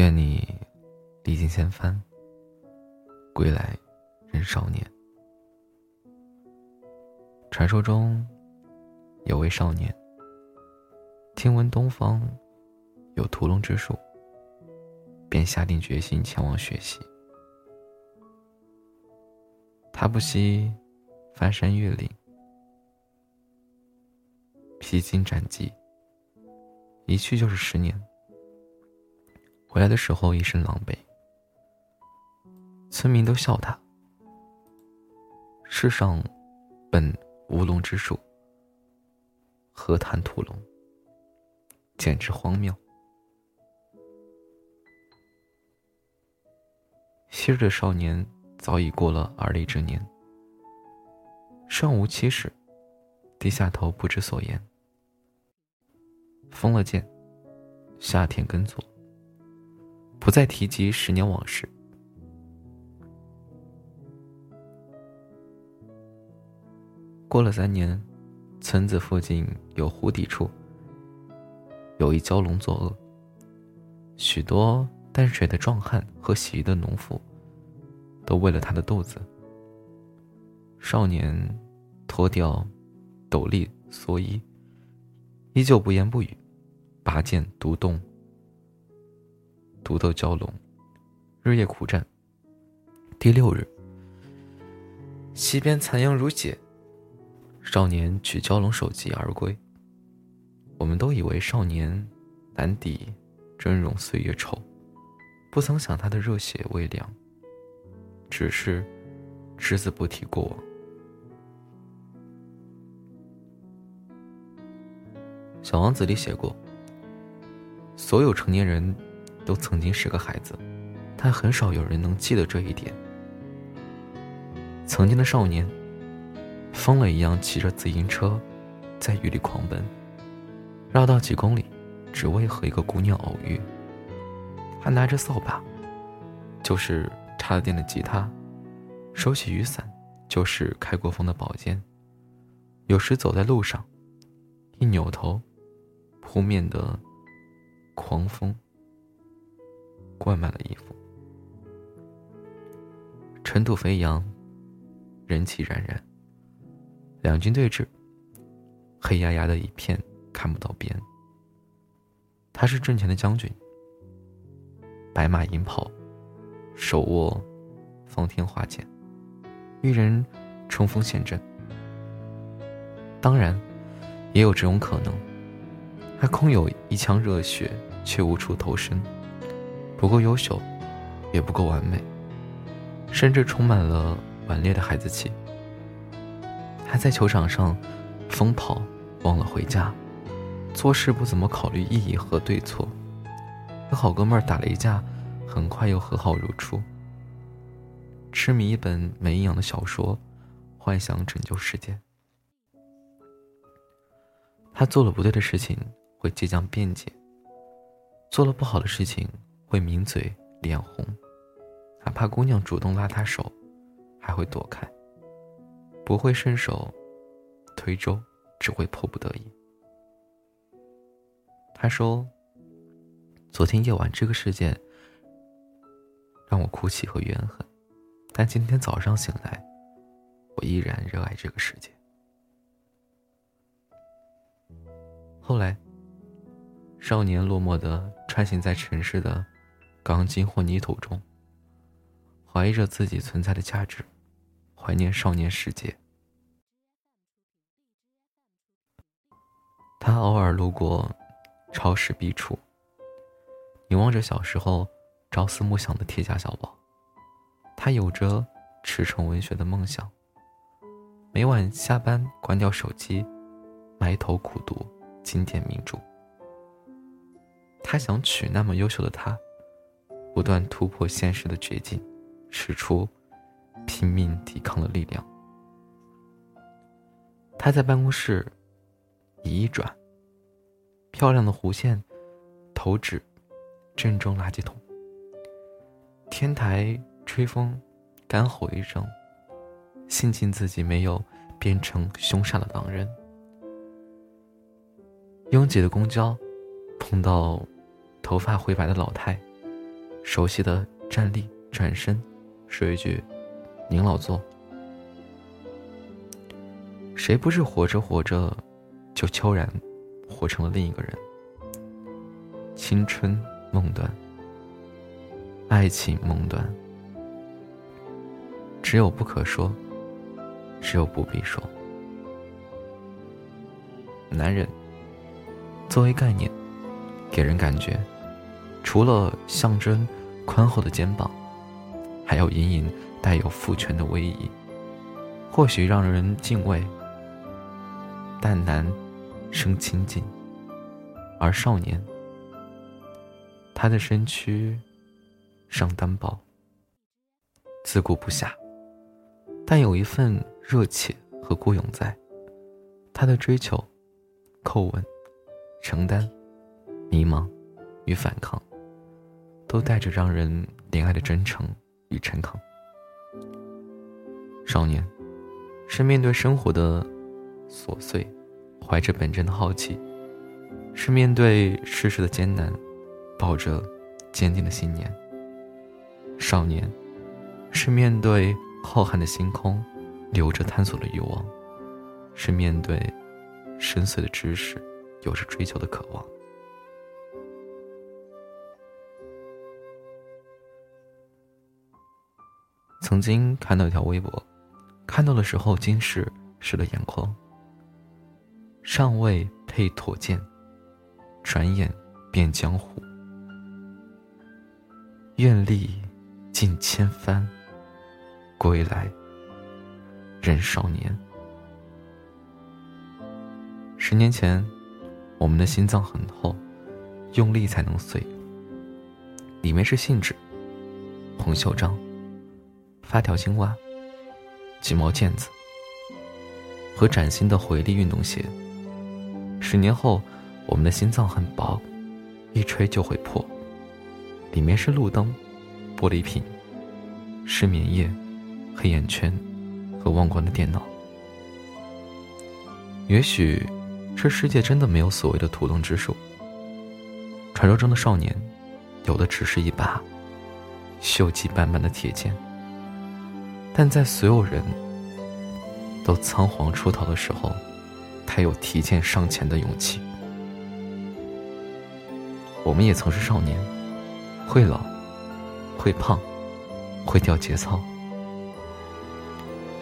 愿你历尽千帆，归来仍少年。传说中有位少年，听闻东方有屠龙之术，便下定决心前往学习。他不惜翻山越岭，披荆斩棘，一去就是十年。回来的时候一身狼狈，村民都笑他。世上本无龙之术，何谈屠龙？简直荒谬。昔日的少年早已过了而立之年，尚无妻室，低下头不知所言，封了剑，下田耕作。不再提及十年往事。过了三年，村子附近有湖底处，有一蛟龙作恶。许多淡水的壮汉和洗衣的农妇，都为了他的肚子。少年脱掉斗笠蓑衣，依旧不言不语，拔剑独动。独斗蛟龙，日夜苦战。第六日，西边残阳如血，少年取蛟龙首级而归。我们都以为少年难抵峥嵘岁月稠，不曾想他的热血未凉。只是只字不提过往。小王子里写过，所有成年人。都曾经是个孩子，但很少有人能记得这一点。曾经的少年，疯了一样骑着自行车，在雨里狂奔，绕道几公里，只为和一个姑娘偶遇。他拿着扫把，就是插了电的吉他；收起雨伞，就是开过风的宝剑。有时走在路上，一扭头，扑面的狂风。灌满了衣服，尘土飞扬，人气冉冉。两军对峙，黑压压的一片，看不到边。他是阵前的将军，白马银袍，手握方天画戟，一人冲锋陷阵。当然，也有这种可能，他空有一腔热血，却无处投身。不够优秀，也不够完美，甚至充满了顽劣的孩子气。还在球场上疯跑，忘了回家，做事不怎么考虑意义和对错，和好哥们儿打了一架，很快又和好如初。痴迷一本没营养的小说，幻想拯救世界。他做了不对的事情，会倔强辩解；做了不好的事情。会抿嘴脸红，哪怕姑娘主动拉他手，还会躲开。不会伸手推舟，只会迫不得已。他说：“昨天夜晚这个事件让我哭泣和怨恨，但今天早上醒来，我依然热爱这个世界。”后来，少年落寞的穿行在城市的。钢筋或泥土中，怀疑着自己存在的价值，怀念少年时节。他偶尔路过超市壁橱，凝望着小时候朝思暮想的铁甲小宝。他有着驰骋文学的梦想，每晚下班关掉手机，埋头苦读经典名著。他想娶那么优秀的她。不断突破现实的绝境，使出拼命抵抗的力量。他在办公室一转，漂亮的弧线投掷正中垃圾桶。天台吹风，干吼一声，庆幸自己没有变成凶杀的狼人。拥挤的公交，碰到头发灰白的老太。熟悉的站立、转身，说一句：“您老坐。”谁不是活着活着，就悄然活成了另一个人？青春梦断，爱情梦断，只有不可说，只有不必说。男人作为概念，给人感觉，除了象征宽厚的肩膀，还有隐隐带有父权的威仪，或许让人敬畏。但男生亲近，而少年，他的身躯上单薄，自顾不暇，但有一份热切和孤勇在。他的追求、叩问、承担、迷茫与反抗，都带着让人怜爱的真诚与诚恳。少年，是面对生活的。琐碎，怀着本真的好奇，是面对世事的艰难，抱着坚定的信念。少年，是面对浩瀚的星空，留着探索的欲望，是面对深邃的知识，有着追求的渴望。曾经看到一条微博，看到的时候，竟是湿了眼眶。尚未配妥剑，转眼变江湖。愿历尽千帆，归来仍少年。十年前，我们的心脏很厚，用力才能碎。里面是信纸、红袖章、发条青蛙、几毛毽子和崭新的回力运动鞋。十年后，我们的心脏很薄，一吹就会破。里面是路灯、玻璃瓶、失眠夜、黑眼圈和忘光的电脑。也许，这世界真的没有所谓的屠龙之术。传说中的少年，有的只是一把锈迹斑斑的铁剑。但在所有人都仓皇出逃的时候。他有提剑上前的勇气。我们也曾是少年，会老，会胖，会掉节操。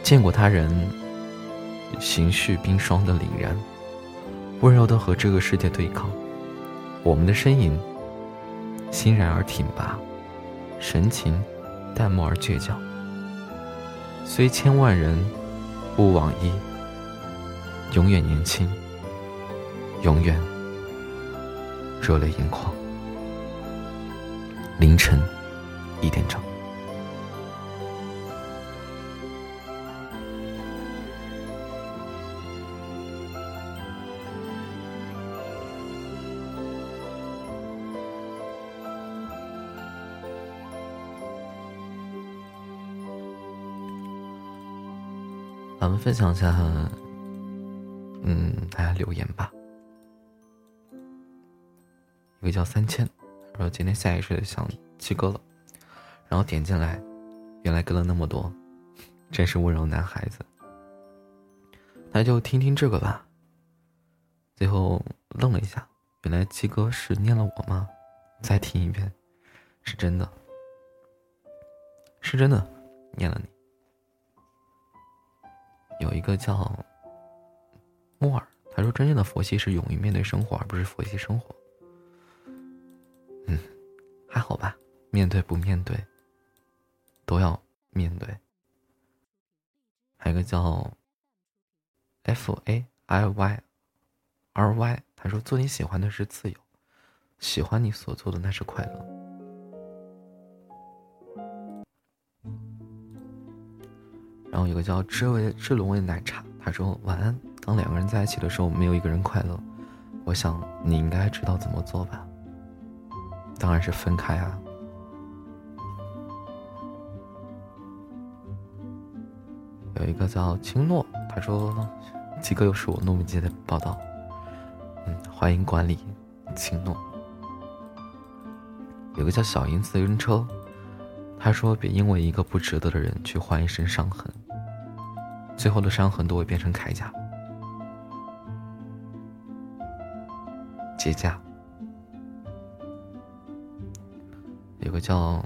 见过他人行绪冰霜的凛然，温柔的和这个世界对抗。我们的身影欣然而挺拔，神情淡漠而倔强。虽千万人吾往矣。永远年轻，永远热泪盈眶。凌晨一点整，咱们分享一下。嗯，大家留言吧。一个叫三千，说今天下意识的想七哥了，然后点进来，原来跟了那么多，真是温柔男孩子。那就听听这个吧。最后愣了一下，原来七哥是念了我吗？再听一遍，是真的，是真的，念了你。有一个叫。木耳，他说：“真正的佛系是勇于面对生活，而不是佛系生活。”嗯，还好吧，面对不面对，都要面对。还有个叫 F A I Y R Y，他说：“做你喜欢的是自由，喜欢你所做的那是快乐。”然后有个叫知味知龙味奶茶，他说：“晚安。”当两个人在一起的时候，没有一个人快乐。我想你应该知道怎么做吧？当然是分开啊。有一个叫青诺，他说：“鸡哥又是我糯米鸡的报道。”嗯，欢迎管理青诺。有个叫小英自行车，他说别因为一个不值得的人去换一身伤痕，最后的伤痕都会变成铠甲。结痂。有个叫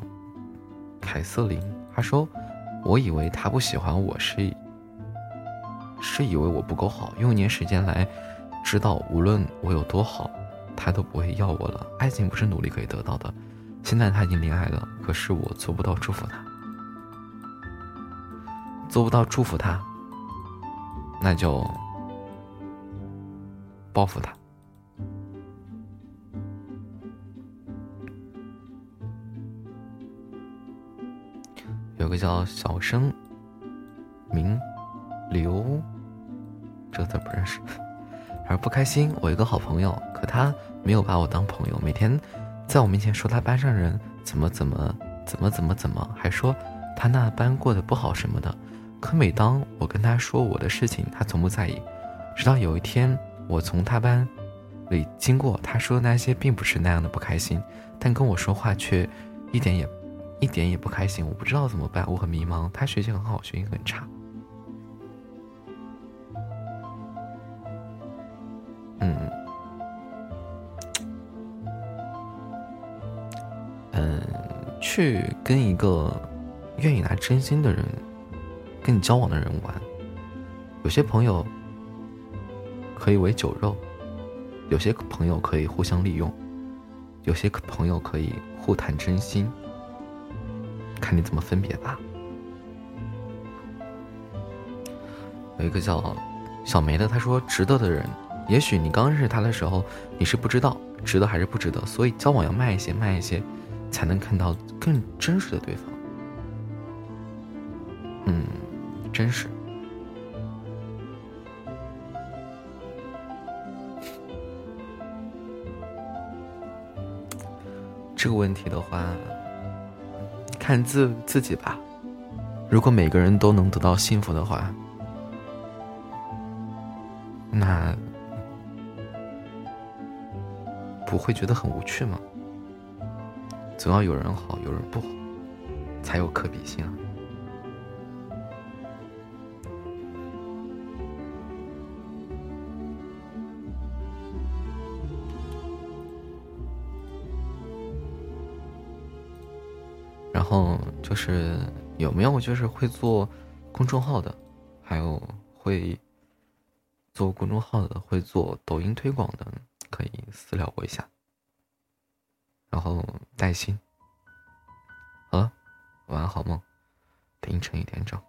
凯瑟琳，她说：“我以为他不喜欢我是，是以为我不够好，用一年时间来知道，无论我有多好，他都不会要我了。爱情不是努力可以得到的。现在他已经恋爱了，可是我做不到祝福他，做不到祝福他，那就报复他。”有个叫小生明刘，这字不认识。而不开心，我一个好朋友，可他没有把我当朋友，每天在我面前说他班上人怎么怎么怎么怎么怎么，还说他那班过得不好什么的。可每当我跟他说我的事情，他从不在意。直到有一天，我从他班里经过，他说的那些并不是那样的不开心，但跟我说话却一点也。一点也不开心，我不知道怎么办，我很迷茫。他学习很好，学习很差。嗯，嗯，去跟一个愿意拿真心的人跟你交往的人玩。有些朋友可以为酒肉，有些朋友可以互相利用，有些朋友可以互谈真心。看你怎么分别吧。有一个叫小梅的，她说：“值得的人，也许你刚认识他的时候，你是不知道值得还是不值得，所以交往要慢一些，慢一些，才能看到更真实的对方。”嗯，真实。这个问题的话。看自自己吧。如果每个人都能得到幸福的话，那不会觉得很无趣吗？总要有人好，有人不好，才有可比性啊。后就是有没有就是会做公众号的，还有会做公众号的，会做抖音推广的，可以私聊我一下。然后带薪，好了，晚安好梦，凌晨一点整。